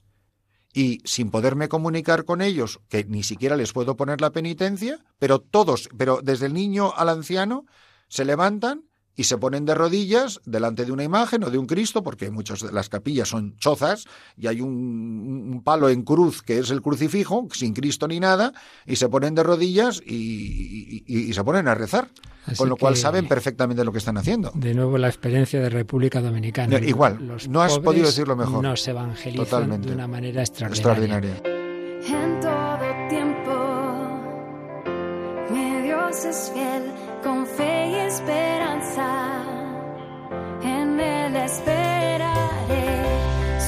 Y sin poderme comunicar con ellos, que ni siquiera les puedo poner la penitencia, pero todos, pero desde el niño al anciano, se levantan y se ponen de rodillas delante de una imagen o de un Cristo, porque muchas de las capillas son chozas y hay un, palo en cruz que es el crucifijo, sin Cristo ni nada, y se ponen de rodillas y, se ponen a rezar. con lo cual saben perfectamente lo que están haciendo. De nuevo la experiencia de República Dominicana. igual, no has podido decirlo mejor. No se evangelizan de una manera extraordinaria. En todo tiempo, mi Dios es fiel, con fe esperaré,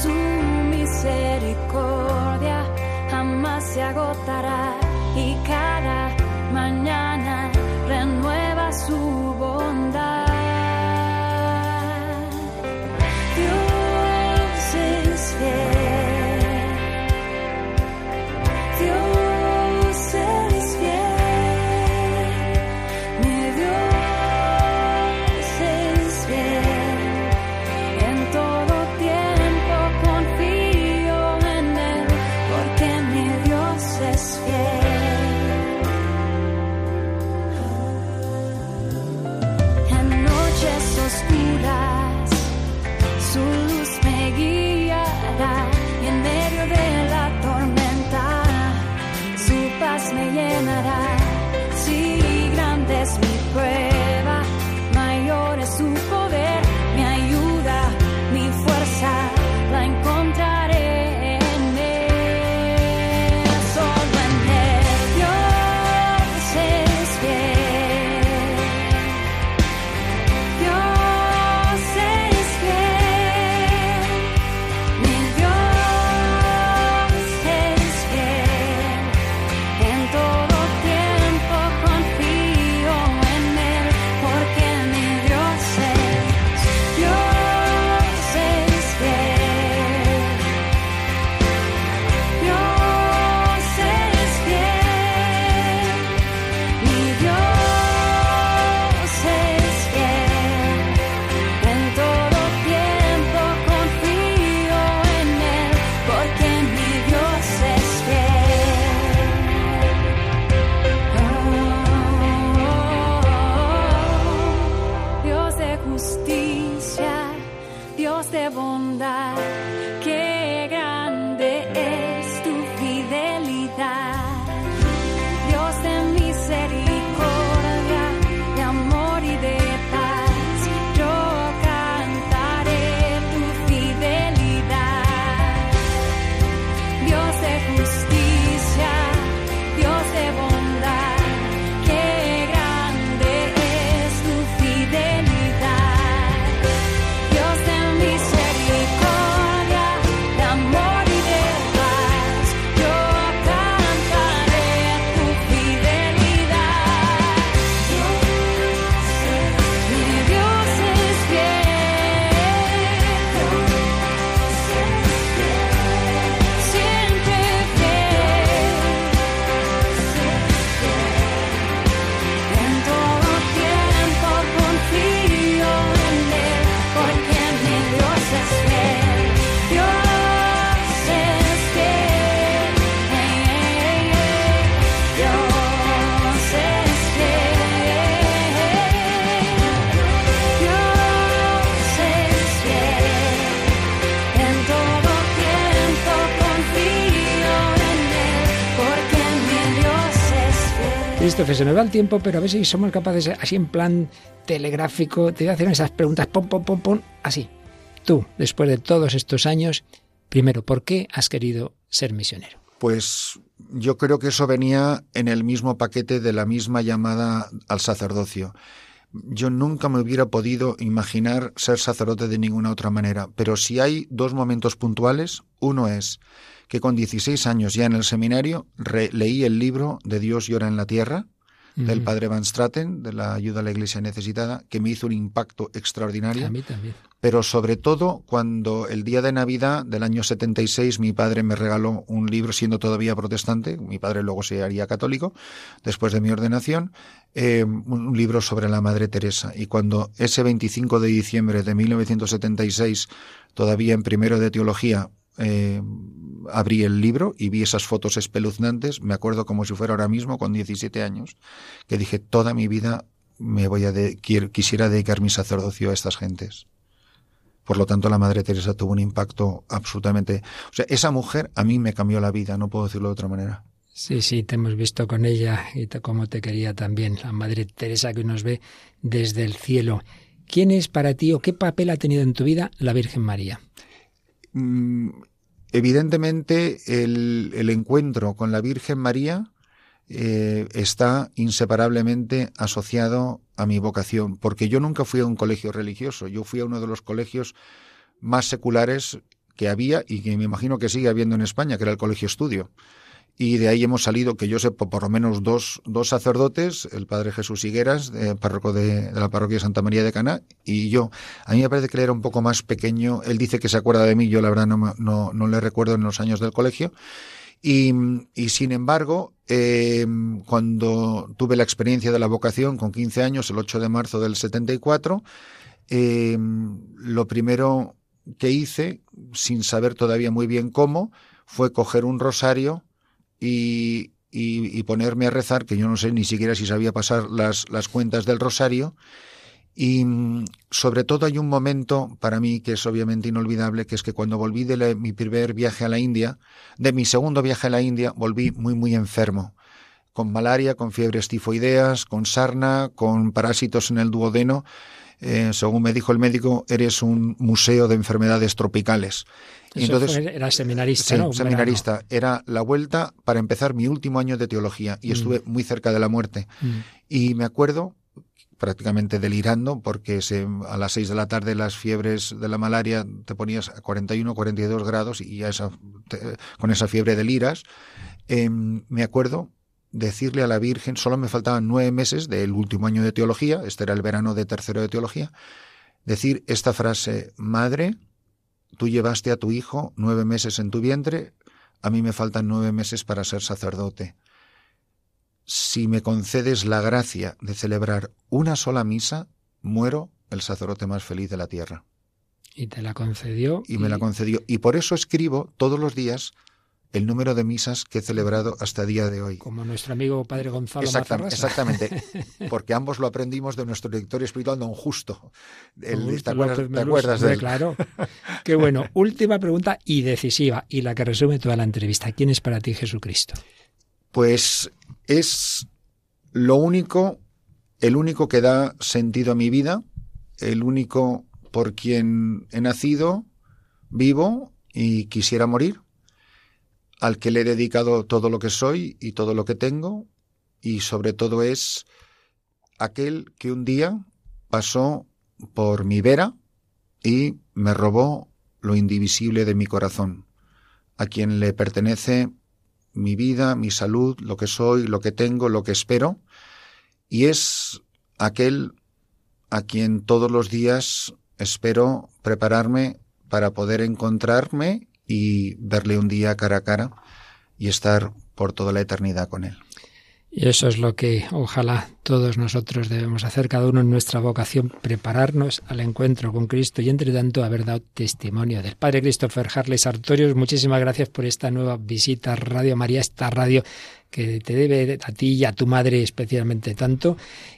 su misericordia jamás se agotará y cada mañana renueva su bondad. Christopher, se me va el tiempo, pero a ver si somos capaces, así en plan telegráfico, te voy a hacer esas preguntas, pom, pom, pom, pom, así. Tú, después de todos estos años, primero, ¿por qué has querido ser misionero? Pues yo creo que eso venía en el mismo paquete de la misma llamada al sacerdocio. Yo nunca me hubiera podido imaginar ser sacerdote de ninguna otra manera, pero si hay dos momentos puntuales, uno es que con 16 años ya en el seminario leí el libro de Dios llora en la tierra, del padre Van Straten, de la ayuda a la iglesia necesitada, que me hizo un impacto extraordinario. A mí también. Pero sobre todo cuando el día de Navidad del año 76 mi padre me regaló un libro, siendo todavía protestante, mi padre luego se haría católico, después de mi ordenación, eh, un libro sobre la Madre Teresa. Y cuando ese 25 de diciembre de 1976, todavía en primero de teología, eh, abrí el libro y vi esas fotos espeluznantes, me acuerdo como si fuera ahora mismo, con 17 años, que dije, toda mi vida me voy a quisiera dedicar mi sacerdocio a estas gentes. Por lo tanto, la Madre Teresa tuvo un impacto absolutamente... O sea, esa mujer a mí me cambió la vida, no puedo decirlo de otra manera. Sí, sí, te hemos visto con ella y como te quería también, la Madre Teresa que nos ve desde el cielo. ¿Quién es para ti o qué papel ha tenido en tu vida la Virgen María? Mm, evidentemente el, encuentro con la Virgen María eh, está inseparablemente asociado a mi vocación, porque yo nunca fui a un colegio religioso, yo fui a uno de los colegios más seculares que había y que me imagino que sigue habiendo en España, que era el Colegio Estudio y de ahí hemos salido, que yo sé, por lo menos dos, dos sacerdotes, el padre Jesús Higueras, de, párroco de, la parroquia Santa María de Cana, y yo. A mí me parece que él era un poco más pequeño, él dice que se acuerda de mí, yo la verdad no, no, no le recuerdo en los años del colegio, y, y sin embargo, eh, cuando tuve la experiencia de la vocación con 15 años, el 8 de marzo del 74, eh, lo primero que hice, sin saber todavía muy bien cómo, fue coger un rosario, y, y, ponerme a rezar, que yo no sé ni siquiera si sabía pasar las, las cuentas del rosario. Y mm, sobre todo hay un momento para mí que es obviamente inolvidable, que es que cuando volví de mi primer viaje a la India, de mi segundo viaje a la India, volví muy, muy enfermo, con malaria, con fiebres tifoideas, con sarna, con parásitos en el duodeno. Eh, según me dijo el médico, eres un museo de enfermedades tropicales. Entonces, era seminarista, sí, seminarista. Era la vuelta para empezar mi último año de teología y mm. estuve muy cerca de la muerte. Mm. Y me acuerdo prácticamente delirando porque se, a las seis de la tarde las fiebres de la malaria te ponías a 41, 42 grados y ya esa, con esa fiebre deliras. Eh, me acuerdo decirle a la Virgen, solo me faltaban nueve meses del último año de teología, este era el verano de tercero de teología, decir esta frase, Madre, Tú llevaste a tu hijo nueve meses en tu vientre, a mí me faltan nueve meses para ser sacerdote. Si me concedes la gracia de celebrar una sola misa, muero el sacerdote más feliz de la tierra. Y te la concedió. Y, me la concedió. Y por eso escribo todos los días el número de misas que he celebrado hasta el día de hoy. Como nuestro amigo Padre Gonzalo Exactamente, exactamente <laughs> porque ambos lo aprendimos de nuestro director espiritual, don Justo. El, ¿Te acuerdas, de él? Claro. Qué bueno. <laughs> Última pregunta y decisiva, y la que resume toda la entrevista. ¿Quién es para ti Jesucristo? Pues es lo único, el único que da sentido a mi vida, el único por quien he nacido, vivo y quisiera morir al que le he dedicado todo lo que soy y todo lo que tengo, y sobre todo es aquel que un día pasó por mi vera y me robó lo indivisible de mi corazón, a quien le pertenece mi vida, mi salud, lo que soy, lo que tengo, lo que espero, y es aquel a quien todos los días espero prepararme para poder encontrarme y verle un día cara a cara y estar por toda la eternidad con él. Y eso es lo que ojalá todos nosotros debemos hacer, cada uno en nuestra vocación, prepararnos al encuentro con Cristo y entre tanto haber dado testimonio del Padre Christopher Harley Sartorius. Muchísimas gracias por esta nueva visita a Radio María, esta radio que te debe a ti y a tu madre especialmente tanto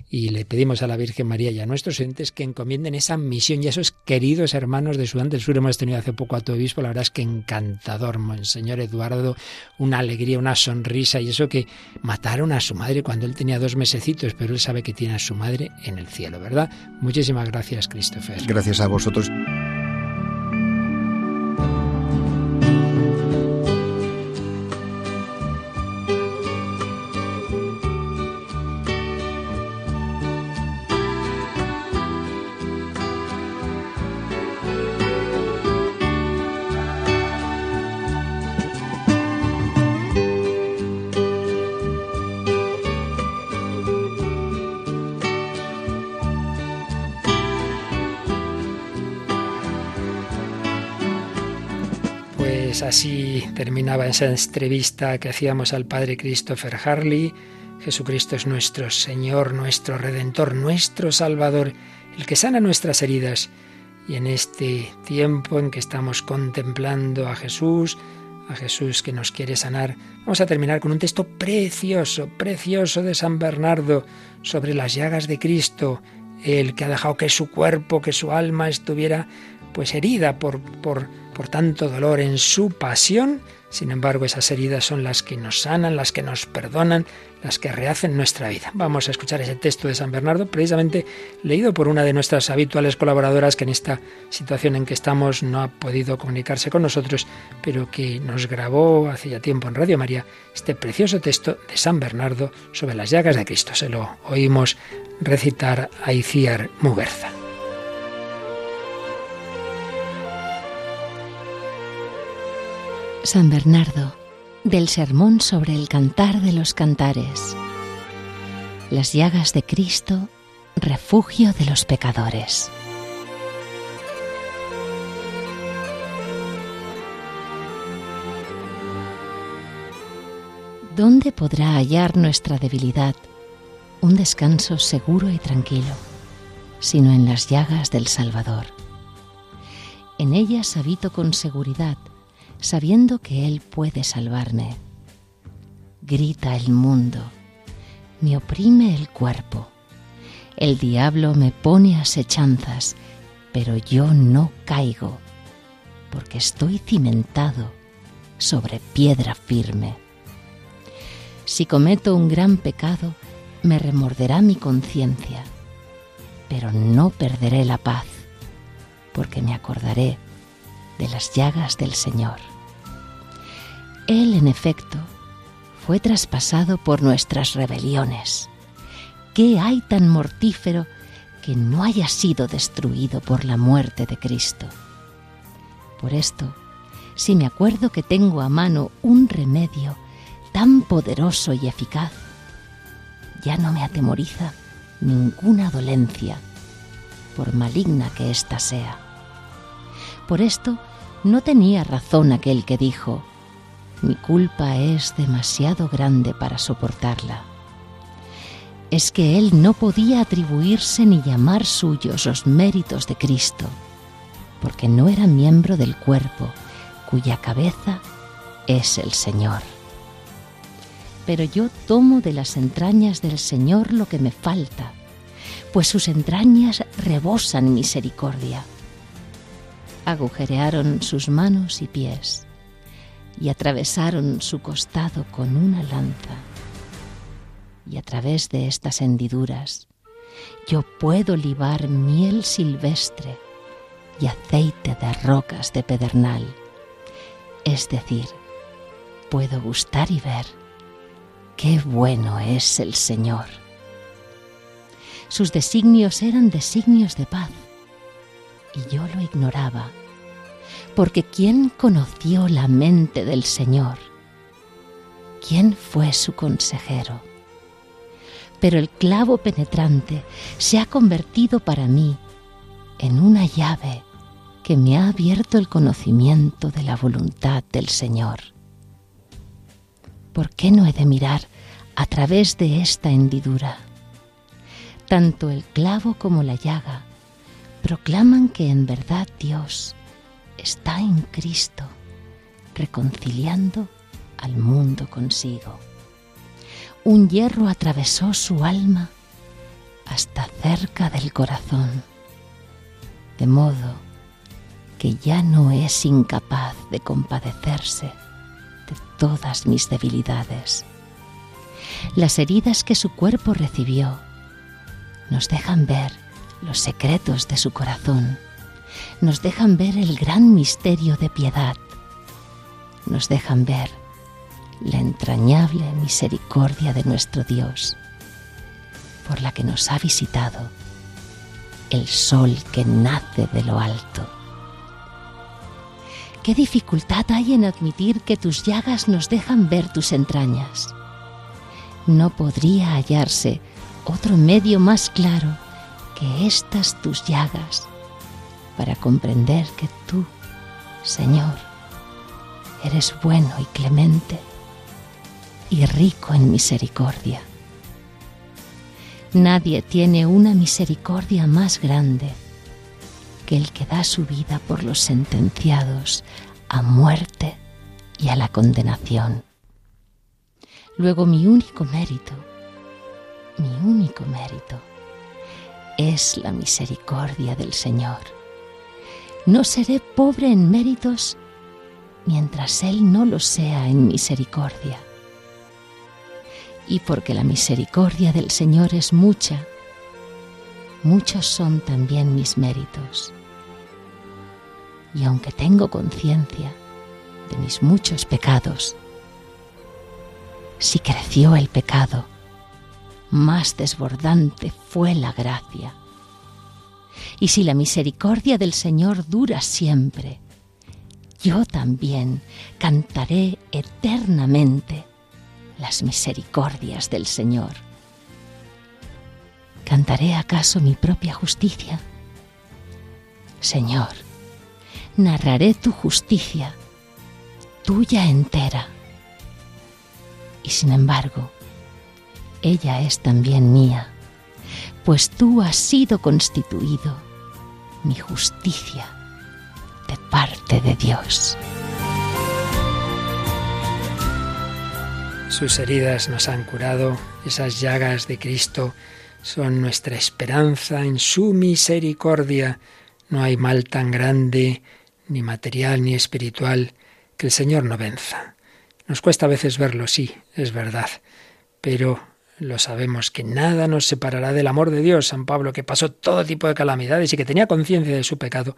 y le pedimos a la Virgen María y a nuestros entes que encomienden esa misión y a esos queridos hermanos de Sudán del Sur. Hemos tenido hace poco a tu obispo, la verdad es que encantador, Monseñor Eduardo, una alegría, una sonrisa y eso que mataron a su madre cuando él tenía dos mesecitos, pero él sabe que tiene a su madre en el cielo, ¿verdad? Muchísimas gracias, Christopher. Gracias a vosotros. Esa entrevista que hacíamos al padre Christopher Harley. Jesucristo es nuestro Señor, nuestro Redentor, nuestro Salvador, el que sana nuestras heridas. Y en este tiempo en que estamos contemplando a Jesús, a Jesús que nos quiere sanar, vamos a terminar con un texto precioso, precioso de San Bernardo sobre las llagas de Cristo, el que ha dejado que su cuerpo, que su alma estuviera pues herida por, por, por tanto dolor en su pasión, sin embargo esas heridas son las que nos sanan, las que nos perdonan, las que rehacen nuestra vida. Vamos a escuchar ese texto de San Bernardo, precisamente leído por una de nuestras habituales colaboradoras que en esta situación en que estamos no ha podido comunicarse con nosotros, pero que nos grabó hace ya tiempo en Radio María este precioso texto de San Bernardo sobre las llagas de Cristo. Se lo oímos recitar a Iciar Muguerza. San Bernardo, del Sermón sobre el Cantar de los Cantares. Las llagas de Cristo, refugio de los pecadores. ¿Dónde podrá hallar nuestra debilidad un descanso seguro y tranquilo, sino en las llagas del Salvador? En ellas habito con seguridad, sabiendo que Él puede salvarme. Grita el mundo, me oprime el cuerpo. El diablo me pone asechanzas, pero yo no caigo, porque estoy cimentado sobre piedra firme. Si cometo un gran pecado, me remorderá mi conciencia, pero no perderé la paz, porque me acordaré de las llagas del Señor. Él, en efecto, fue traspasado por nuestras rebeliones. ¿Qué hay tan mortífero que no haya sido destruido por la muerte de Cristo? Por esto, si me acuerdo que tengo a mano un remedio tan poderoso y eficaz, ya no me atemoriza ninguna dolencia, por maligna que ésta sea. Por esto, no tenía razón aquel que dijo, mi culpa es demasiado grande para soportarla. Es que él no podía atribuirse ni llamar suyos los méritos de Cristo, porque no era miembro del cuerpo cuya cabeza es el Señor. Pero yo tomo de las entrañas del Señor lo que me falta, pues sus entrañas rebosan misericordia agujerearon sus manos y pies y atravesaron su costado con una lanza. Y a través de estas hendiduras yo puedo libar miel silvestre y aceite de rocas de pedernal. Es decir, puedo gustar y ver qué bueno es el Señor. Sus designios eran designios de paz y yo lo ignoraba, porque ¿quién conoció la mente del Señor? ¿Quién fue su consejero? Pero el clavo penetrante se ha convertido para mí en una llave que me ha abierto el conocimiento de la voluntad del Señor. ¿Por qué no he de mirar a través de esta hendidura? Tanto el clavo como la llaga proclaman que en verdad Dios está en Cristo, reconciliando al mundo consigo. un hierro atravesó su alma hasta cerca del corazón, de modo que ya no es incapaz de compadecerse de todas mis debilidades. Las heridas que su cuerpo recibió nos dejan ver los secretos de su corazón, nos dejan ver el gran misterio de piedad, nos dejan ver la entrañable misericordia de nuestro Dios, por la que nos ha visitado el sol que nace de lo alto. ¿Qué dificultad hay en admitir que tus llagas nos dejan ver tus entrañas? No podría hallarse otro medio más claro que estas tus llagas para comprender que tú, Señor, eres bueno y clemente y rico en misericordia. Nadie tiene una misericordia más grande que el que da su vida por los sentenciados a muerte y a la condenación. Luego mi único mérito, mi único mérito, es la misericordia del Señor. No seré pobre en méritos mientras Él no lo sea en misericordia y porque la misericordia del Señor es mucha, muchos son también mis méritos. Y aunque tengo conciencia de mis muchos pecados, si creció el pecado, más desbordante fue la gracia. Y si la misericordia del Señor dura siempre, yo también cantaré eternamente las misericordias del Señor. ¿Cantaré acaso mi propia justicia? Señor, narraré tu justicia, tuya entera. Y sin embargo, ella es también mía, pues tú has sido constituido mi justicia de parte de Dios. Sus heridas nos han curado, esas llagas de Cristo son nuestra esperanza en su misericordia. No hay mal tan grande, ni material ni espiritual, que el Señor no venza. Nos cuesta a veces verlo, sí, es verdad, pero lo sabemos que nada nos separará del amor de Dios. San Pablo, que pasó todo tipo de calamidades y que tenía conciencia de su pecado,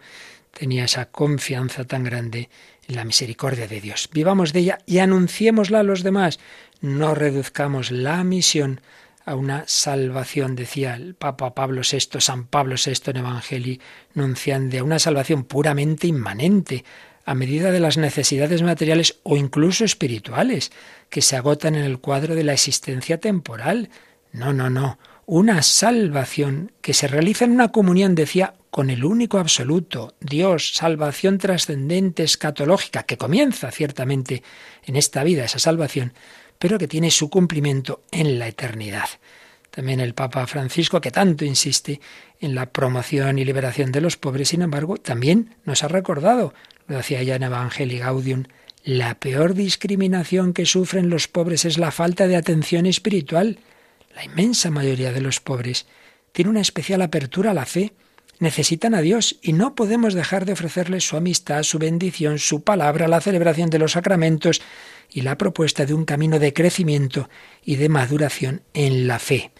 tenía esa confianza tan grande en la misericordia de Dios. Vivamos de ella y anunciémosla a los demás. No reduzcamos la misión a una salvación, decía el Papa Pablo VI, San Pablo VI en Evangelii Nunciande, a una salvación puramente inmanente, a medida de las necesidades materiales o incluso espirituales, que se agotan en el cuadro de la existencia temporal. No, no, no. Una salvación que se realiza en una comunión, decía, con el único absoluto, Dios, salvación trascendente, escatológica, que comienza ciertamente en esta vida, esa salvación, pero que tiene su cumplimiento en la eternidad. También el Papa Francisco, que tanto insiste en la promoción y liberación de los pobres, sin embargo, también nos ha recordado, lo decía ya en Evangelii Gaudium, la peor discriminación que sufren los pobres es la falta de atención espiritual. La inmensa mayoría de los pobres tiene una especial apertura a la fe, necesitan a Dios y no podemos dejar de ofrecerles su amistad, su bendición, su palabra, la celebración de los sacramentos y la propuesta de un camino de crecimiento y de maduración en la fe.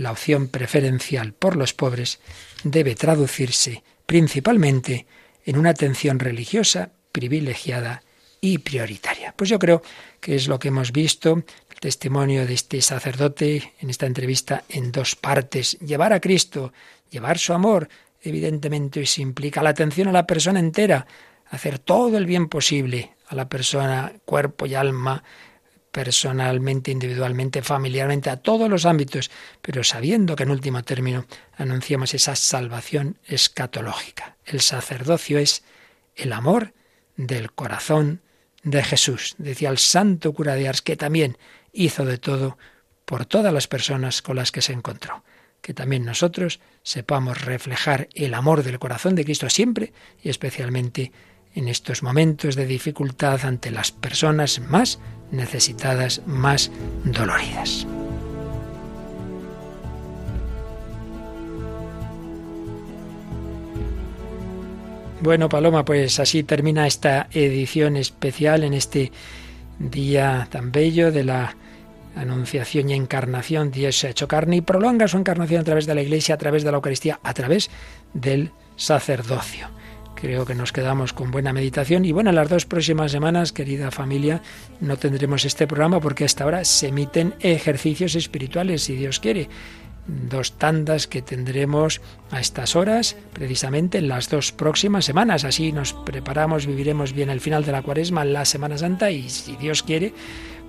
La opción preferencial por los pobres debe traducirse principalmente en una atención religiosa privilegiada y prioritaria. Pues yo creo que es lo que hemos visto, el testimonio de este sacerdote en esta entrevista en dos partes. Llevar a Cristo, llevar su amor, evidentemente eso implica la atención a la persona entera, hacer todo el bien posible a la persona, cuerpo y alma, personalmente, individualmente, familiarmente, a todos los ámbitos, pero sabiendo que en último término anunciamos esa salvación escatológica. El sacerdocio es el amor del corazón de Jesús, decía el santo cura de Ars, que también hizo de todo por todas las personas con las que se encontró que también nosotros sepamos reflejar el amor del corazón de Cristo siempre y especialmente en estos momentos de dificultad ante las personas más necesitadas, más doloridas. Bueno, Paloma, pues así termina esta edición especial en este día tan bello de la Anunciación y Encarnación. Dios se ha hecho carne y prolonga su encarnación a través de la Iglesia, a través de la Eucaristía, a través del sacerdocio. Creo que nos quedamos con buena meditación. Y bueno, en las dos próximas semanas, querida familia, no tendremos este programa porque hasta ahora se emiten ejercicios espirituales, si Dios quiere dos tandas que tendremos a estas horas, precisamente en las dos próximas semanas. Así nos preparamos, viviremos bien el final de la cuaresma, la Semana Santa y si Dios quiere,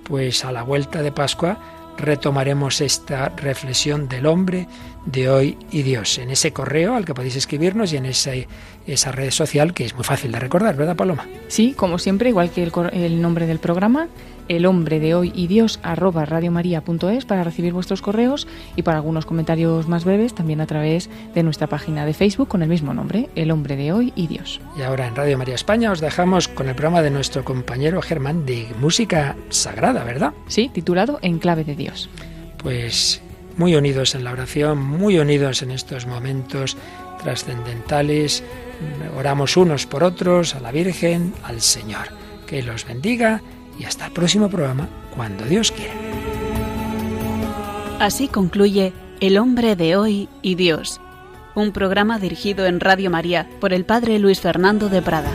pues a la vuelta de Pascua retomaremos esta reflexión del hombre de hoy y Dios en ese correo al que podéis escribirnos y en ese, esa red social que es muy fácil de recordar, ¿verdad Paloma? Sí, como siempre, igual que el, el nombre del programa, el hombre de hoy y Dios arroba radiomaria.es para recibir vuestros correos y para algunos comentarios más breves también a través de nuestra página de Facebook con el mismo nombre, El hombre de hoy y Dios. Y ahora en Radio María España os dejamos con el programa de nuestro compañero Germán de música sagrada, ¿verdad? Sí, titulado En clave de Dios. Pues muy unidos en la oración, muy unidos en estos momentos trascendentales. Oramos unos por otros, a la Virgen, al Señor. Que los bendiga y hasta el próximo programa, cuando Dios quiera. Así concluye El hombre de hoy y Dios, un programa dirigido en Radio María por el Padre Luis Fernando de Prada.